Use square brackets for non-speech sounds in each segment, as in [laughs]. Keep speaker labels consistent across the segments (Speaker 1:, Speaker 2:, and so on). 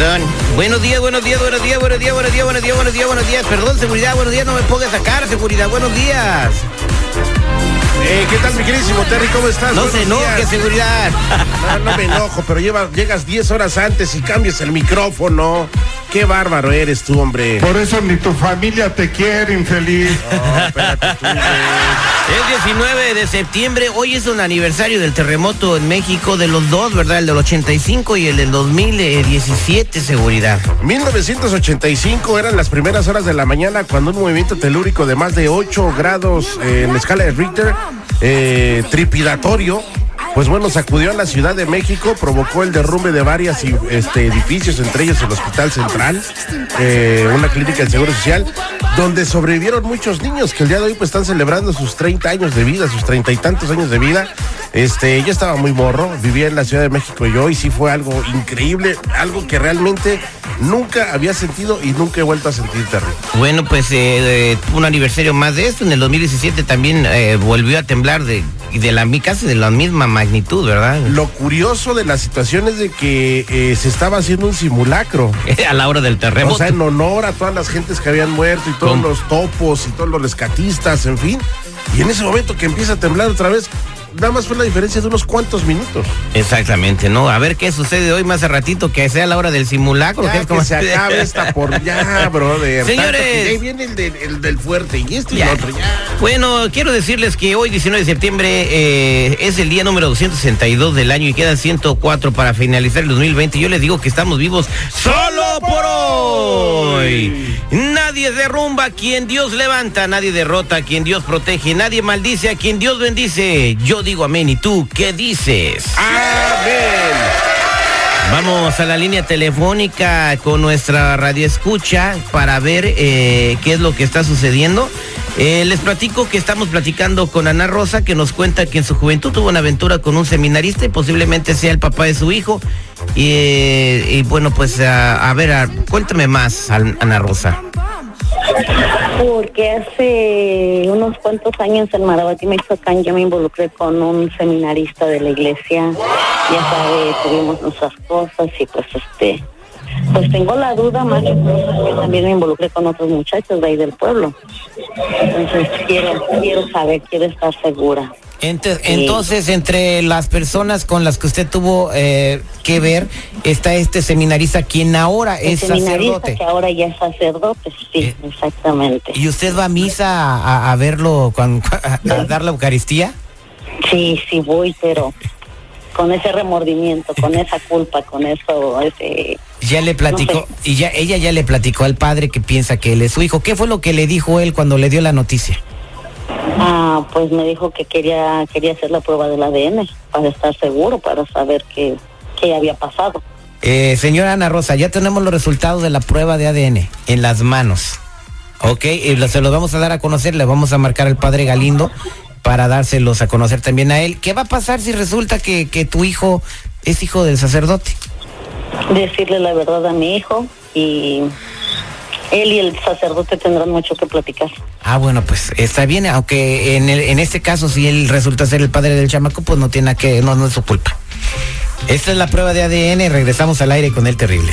Speaker 1: Perdón. Buenos días, buenos días, buenos días, buenos días, buenos días, buenos días, buenos días, buenos días. Perdón, seguridad, buenos días, no me pongas sacar, seguridad, buenos días.
Speaker 2: Eh, ¿Qué tal, mi queridísimo Terry? ¿Cómo estás?
Speaker 1: No se enoje,
Speaker 2: días.
Speaker 1: seguridad.
Speaker 2: No, no me enojo, pero lleva- llegas 10 horas antes y cambias el micrófono. Qué bárbaro eres tú, hombre.
Speaker 3: Por eso ni tu familia te quiere, infeliz.
Speaker 2: No, espérate tú.
Speaker 1: Es 19 de septiembre, hoy es un aniversario del terremoto en México de los dos, ¿verdad? El del 85 y el del 2017, seguridad.
Speaker 2: 1985 eran las primeras horas de la mañana cuando un movimiento telúrico de más de 8 grados eh, en la escala de Richter, eh, tripidatorio, pues bueno, sacudió a la Ciudad de México, provocó el derrumbe de varios este, edificios, entre ellos el Hospital Central, eh, una clínica del Seguro Social, donde sobrevivieron muchos niños que el día de hoy pues están celebrando sus 30 años de vida, sus treinta y tantos años de vida. Este, yo estaba muy morro, vivía en la Ciudad de México yo y sí fue algo increíble, algo que realmente nunca había sentido y nunca he vuelto a sentir terrible.
Speaker 1: Bueno, pues eh, eh, un aniversario más de esto. En el 2017 también eh, volvió a temblar de, de la casi de la misma magnitud, ¿verdad?
Speaker 2: Lo curioso de la situación es de que eh, se estaba haciendo un simulacro. [laughs]
Speaker 1: a la hora del terremoto.
Speaker 2: O sea, en honor a todas las gentes que habían muerto y todos
Speaker 1: ¿Cómo?
Speaker 2: los topos y todos los rescatistas, en fin. Y en ese momento que empieza a temblar otra vez, nada más fue la diferencia de unos cuantos minutos.
Speaker 1: Exactamente, ¿no? A ver qué sucede hoy más a ratito, que sea la hora del simulacro.
Speaker 2: Ya
Speaker 1: que es como
Speaker 2: que se acabe esta por ya, brother. [laughs]
Speaker 1: Señores.
Speaker 2: Que ahí viene el, de- el del fuerte y este y el otro, ya.
Speaker 1: Bueno, quiero decirles que hoy, 19 de septiembre, eh, es el día número 262 del año y quedan 104 para finalizar el 2020. Yo les digo que estamos vivos solo por hoy. Nadie derrumba a quien Dios levanta, nadie derrota a quien Dios protege, nadie maldice a quien Dios bendice. Yo digo amén y tú, ¿qué dices?
Speaker 2: Amén.
Speaker 1: Vamos a la línea telefónica con nuestra radio escucha para ver eh, qué es lo que está sucediendo. Eh, les platico que estamos platicando con Ana Rosa, que nos cuenta que en su juventud tuvo una aventura con un seminarista y posiblemente sea el papá de su hijo. Y, eh, y bueno, pues a, a ver, a- cuéntame más, An- Ana Rosa.
Speaker 4: Porque hace unos cuantos años en Marabati, Michoacán, yo me involucré con un seminarista de la iglesia. Ya sabe, tuvimos nuestras cosas y pues este, pues tengo la duda más que también me involucré con otros muchachos de ahí del pueblo. Entonces quiero, quiero saber, quiero estar segura.
Speaker 1: Ente- Entonces, entre las personas con las que usted tuvo eh, que ver, está este seminarista, quien ahora
Speaker 4: El
Speaker 1: es
Speaker 4: seminarista
Speaker 1: sacerdote.
Speaker 4: que ahora ya es sacerdote, sí,
Speaker 1: Eh,
Speaker 4: exactamente.
Speaker 1: ¿Y usted va a misa a, verlo, [laughs] a dar la Eucaristía?
Speaker 4: Sí, sí voy, pero con ese remordimiento, con esa culpa, con eso, ese...
Speaker 1: Ya le platicó,
Speaker 4: No
Speaker 1: y ya ella ya le platicó al padre que piensa que él es su hijo. ¿Qué fue lo que le dijo él cuando le dio la noticia?
Speaker 4: Ah, pues me dijo que quería quería hacer la prueba del ADN para estar seguro, para saber qué, qué había pasado.
Speaker 1: Eh, señora Ana Rosa, ya tenemos los resultados de la prueba de ADN en las manos. Ok, y lo- se los vamos a dar a conocer, le vamos a marcar al padre Galindo para dárselos a conocer también a él. ¿Qué va a pasar si resulta que, que tu hijo es hijo del sacerdote?
Speaker 4: Decirle la verdad a mi hijo y él y el sacerdote tendrán mucho que platicar.
Speaker 1: Ah, bueno, pues está bien, aunque en, el- en este caso, si él resulta ser el padre del chamaco, pues no tiene que, no, no es su culpa. Esta es la prueba de ADN, regresamos al aire con el terrible.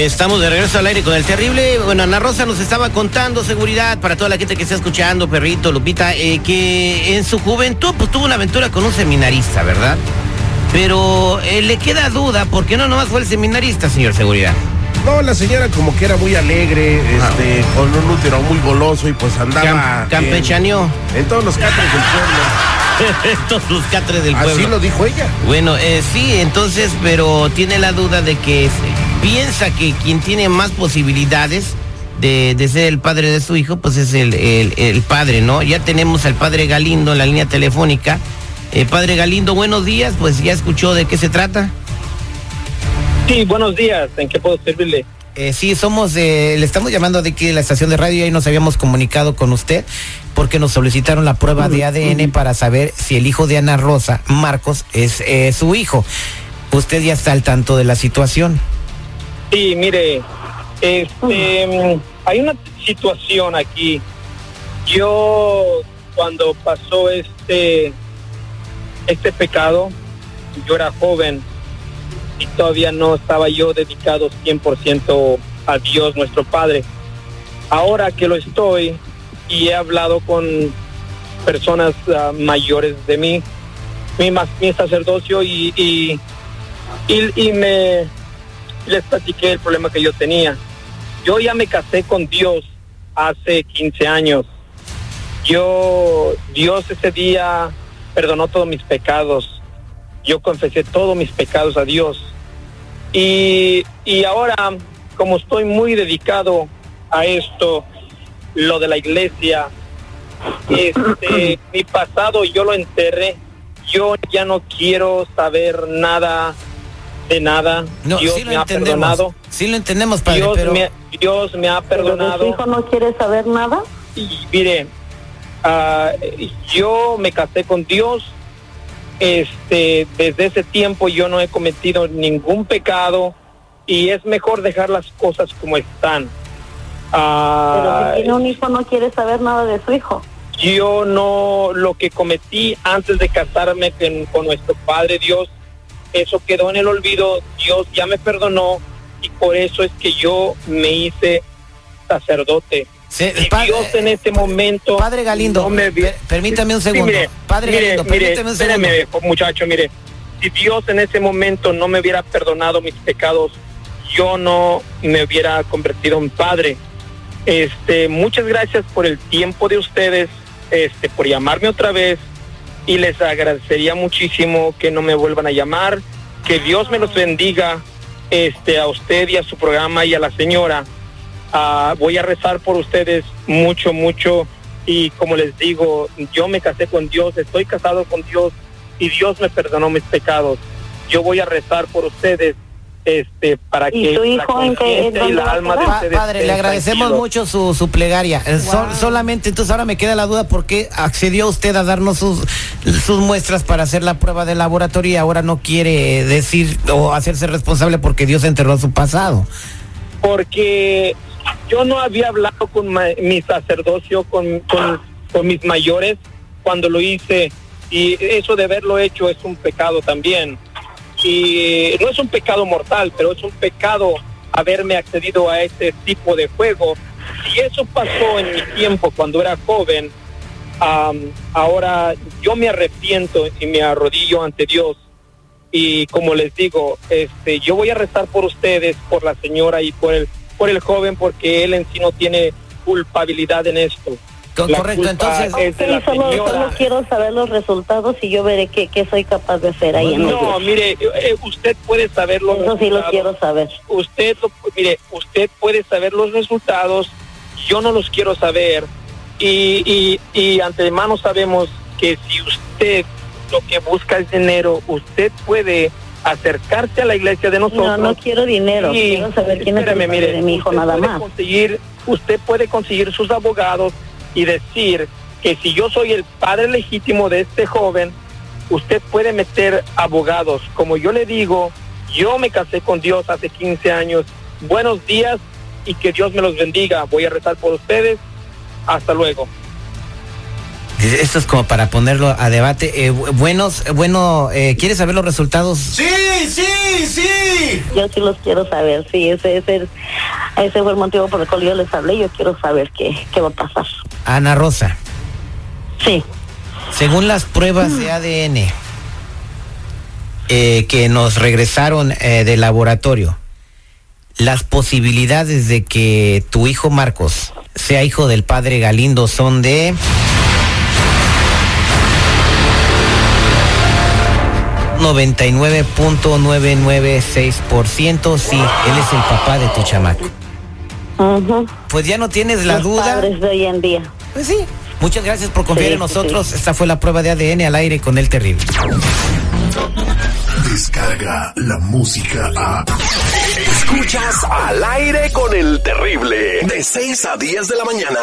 Speaker 1: Estamos de regreso al aire con el terrible. Bueno, Ana Rosa nos estaba contando seguridad para toda la gente que está escuchando, perrito, Lupita, eh, que en su juventud pues tuvo una aventura con un seminarista, ¿verdad? Pero eh, le queda duda, porque no nomás fue el seminarista, señor seguridad.
Speaker 2: No, la señora como que era muy alegre, este, con un útero muy goloso y pues andaba.
Speaker 1: Cam- campechaneó.
Speaker 2: En, en todos los catres del pueblo. [laughs]
Speaker 1: Todos los catres del pueblo.
Speaker 2: Así lo dijo ella.
Speaker 1: Bueno, eh, sí, entonces, pero tiene la duda de que piensa que quien tiene más posibilidades de, de ser el padre de su hijo, pues es el, el- el padre, ¿no? Ya tenemos al padre Galindo en la línea telefónica. Eh, padre Galindo, buenos días, pues ya escuchó de qué se trata.
Speaker 5: Sí, buenos días. ¿En qué puedo servirle?
Speaker 1: Eh, sí, somos, eh, le estamos llamando de aquí de la estación de radio y ahí nos habíamos comunicado con usted porque nos solicitaron la prueba de ADN para saber si el hijo de Ana Rosa, Marcos, es eh, su hijo. Usted ya está al tanto de la situación.
Speaker 5: Sí, mire, este, mm, hay una situación aquí. Yo, cuando pasó este, este pecado, yo era joven y todavía no estaba yo dedicado 100% a Dios, nuestro Padre. Ahora que lo estoy y he hablado con personas ah, mayores de mí, mi, mi sacerdocio y, y, y me les platiqué el problema que yo tenía. Yo ya me casé con Dios hace 15 años. Yo, Dios ese día perdonó todos mis pecados. Yo confesé todos mis pecados a Dios. Y, y ahora, como estoy muy dedicado a esto, lo de la iglesia, este, mi pasado yo lo enterré. Yo ya no quiero saber nada de nada.
Speaker 1: No,
Speaker 5: Dios
Speaker 1: sí lo
Speaker 5: me ha
Speaker 1: entendemos.
Speaker 5: perdonado.
Speaker 1: Sí lo entendemos, padre,
Speaker 5: Dios,
Speaker 1: pero
Speaker 5: me, Dios me ha
Speaker 4: ¿Pero
Speaker 5: perdonado.
Speaker 4: hijo no quiere saber nada?
Speaker 5: Y mire, ah, yo me casé con Dios. Este, desde ese tiempo yo no he cometido ningún pecado y es mejor dejar las cosas como están.
Speaker 4: Pero
Speaker 5: Ah,
Speaker 4: si tiene un hijo no quiere saber nada de su hijo.
Speaker 5: yo no lo que cometí antes de casarme con, con nuestro Padre Dios, eso quedó en el olvido. Dios ya me perdonó y por eso es que yo me hice sacerdote.
Speaker 1: Se-
Speaker 5: Si
Speaker 1: pa-
Speaker 5: Dios en este momento
Speaker 1: Padre Galindo,
Speaker 5: no me
Speaker 1: permítame un
Speaker 5: Sí,
Speaker 1: segundo.
Speaker 5: mire,
Speaker 1: Padre
Speaker 5: mire,
Speaker 1: Galindo,
Speaker 5: mire,
Speaker 1: permítame un segundo.
Speaker 5: espéreme, muchacho, mire, si Dios en ese momento no me hubiera perdonado mis pecados, yo no me hubiera convertido en padre. Este, muchas gracias por el tiempo de ustedes, este, por llamarme otra vez y les agradecería muchísimo que no me vuelvan a llamar, que Dios me los bendiga, este, a usted y a su programa y a la señora. Ah, voy a rezar por ustedes mucho, mucho. Y como les digo, yo me casé con Dios, estoy casado con Dios y Dios me perdonó mis pecados. Yo voy a rezar por ustedes este, para
Speaker 4: ¿Y
Speaker 5: que la conciencia y la
Speaker 4: a
Speaker 5: alma de ustedes
Speaker 1: padre, le agradecemos mucho su, su plegaria. Eh, sol- solamente, entonces ahora me queda la duda por qué accedió usted a darnos sus, sus muestras para hacer la prueba de laboratorio y ahora no quiere decir o hacerse responsable porque Dios enterró su pasado.
Speaker 5: porque yo no había hablado con ma- mi sacerdocio, con, con, con mis mayores cuando lo hice y eso de haberlo hecho es un pecado también. Y no es un pecado mortal, pero es un pecado haberme accedido a ese tipo de juego. Y eso pasó en mi tiempo cuando era joven. am, ahora yo me arrepiento y me arrodillo ante Dios y como les digo, este, yo voy a rezar por ustedes, por la señora y por el, por el joven, porque él en sí no tiene culpabilidad en esto.
Speaker 1: Correcto,
Speaker 5: culpa
Speaker 1: entonces-
Speaker 5: es de la
Speaker 4: Sí, solo, quiero saber los resultados y yo veré qué, qué soy capaz de hacer ahí en
Speaker 5: No, mire, eh, usted puede saber los
Speaker 4: Eso sí lo
Speaker 5: resultados.
Speaker 4: quiero saber.
Speaker 5: Usted, lo- mire, usted puede saber los resultados, yo no los quiero saber. Y, y, y antemano sabemos que si usted lo que busca es dinero, usted puede acercarse a la iglesia de nosotros.
Speaker 4: No, no quiero dinero. Quiero saber quién es el padre
Speaker 5: mire,
Speaker 4: de mi hijo nada más.
Speaker 5: Conseguir, usted puede conseguir sus abogados y decir que si yo soy el padre legítimo de este joven, usted puede meter abogados. Como yo le digo, yo me casé con Dios hace 15 años. Buenos días y que Dios me los bendiga. Voy a rezar por ustedes. Hasta luego.
Speaker 6: Esto es como para ponerlo a debate. Eh, buenos, bueno, eh, ¿quieres saber los resultados?
Speaker 7: Sí, sí, sí.
Speaker 4: Yo sí los quiero saber, sí, ese, ese, ese fue el motivo por el cual yo les hablé, yo quiero saber qué, qué va a pasar.
Speaker 6: Ana Rosa.
Speaker 4: Sí.
Speaker 6: Según las pruebas de ADN eh, que nos regresaron eh, del laboratorio, las posibilidades de que tu hijo Marcos sea hijo del padre Galindo son de... .99.996%, sí, él es el papá de tu chamaco. Pues ya no tienes la
Speaker 4: Los
Speaker 6: duda.
Speaker 4: padres de hoy en día.
Speaker 6: Pues sí. Muchas gracias por confiar
Speaker 4: Sí,
Speaker 6: en
Speaker 4: sí,
Speaker 6: nosotros.
Speaker 4: sí.
Speaker 6: Esta fue la prueba de ADN al aire con el terrible.
Speaker 8: Descarga la música a.
Speaker 9: Escuchas al aire con el terrible. De 6 a 10 de la mañana.